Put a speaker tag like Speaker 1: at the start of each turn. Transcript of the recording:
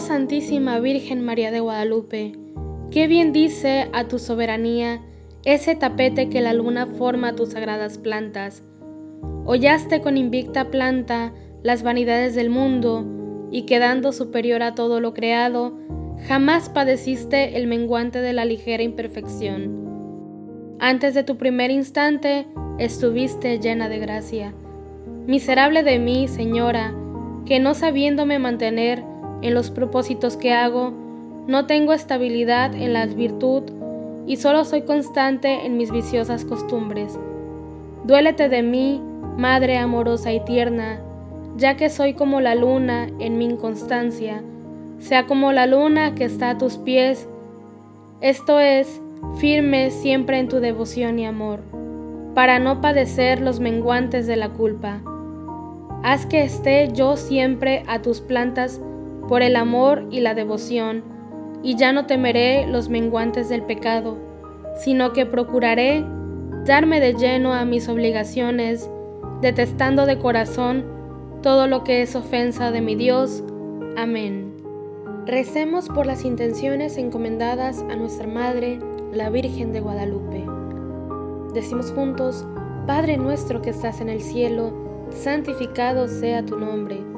Speaker 1: Santísima Virgen María de Guadalupe, qué bien dice a tu soberanía ese tapete que la luna forma a tus sagradas plantas. Hollaste con invicta planta las vanidades del mundo, y quedando superior a todo lo creado, jamás padeciste el menguante de la ligera imperfección. Antes de tu primer instante estuviste llena de gracia. Miserable de mí, Señora, que no sabiéndome mantener en los propósitos que hago, no tengo estabilidad en la virtud y solo soy constante en mis viciosas costumbres. Duélete de mí, Madre amorosa y tierna, ya que soy como la luna en mi inconstancia, sea como la luna que está a tus pies, esto es, firme siempre en tu devoción y amor, para no padecer los menguantes de la culpa. Haz que esté yo siempre a tus plantas por el amor y la devoción, y ya no temeré los menguantes del pecado, sino que procuraré darme de lleno a mis obligaciones, detestando de corazón todo lo que es ofensa de mi Dios. Amén. Recemos por las intenciones encomendadas a nuestra Madre, la Virgen de Guadalupe. Decimos juntos, Padre nuestro que estás en el cielo, santificado sea tu nombre.